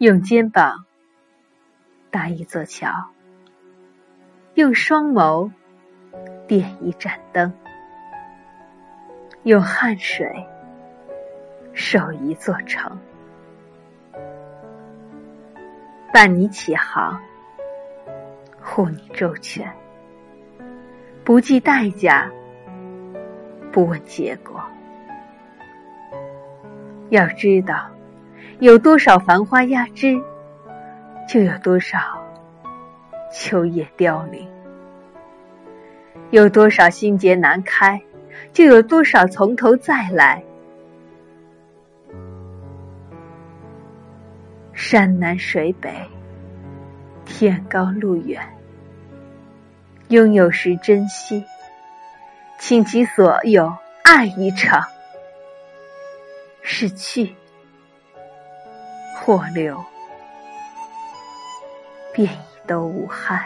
用肩膀搭一座桥，用双眸点一盏灯，用汗水守一座城，伴你起航，护你周全，不计代价，不问结果。要知道。有多少繁花压枝，就有多少秋叶凋零；有多少心结难开，就有多少从头再来。山南水北，天高路远，拥有时珍惜，倾其所有爱一场，逝去。破流，便已都无憾。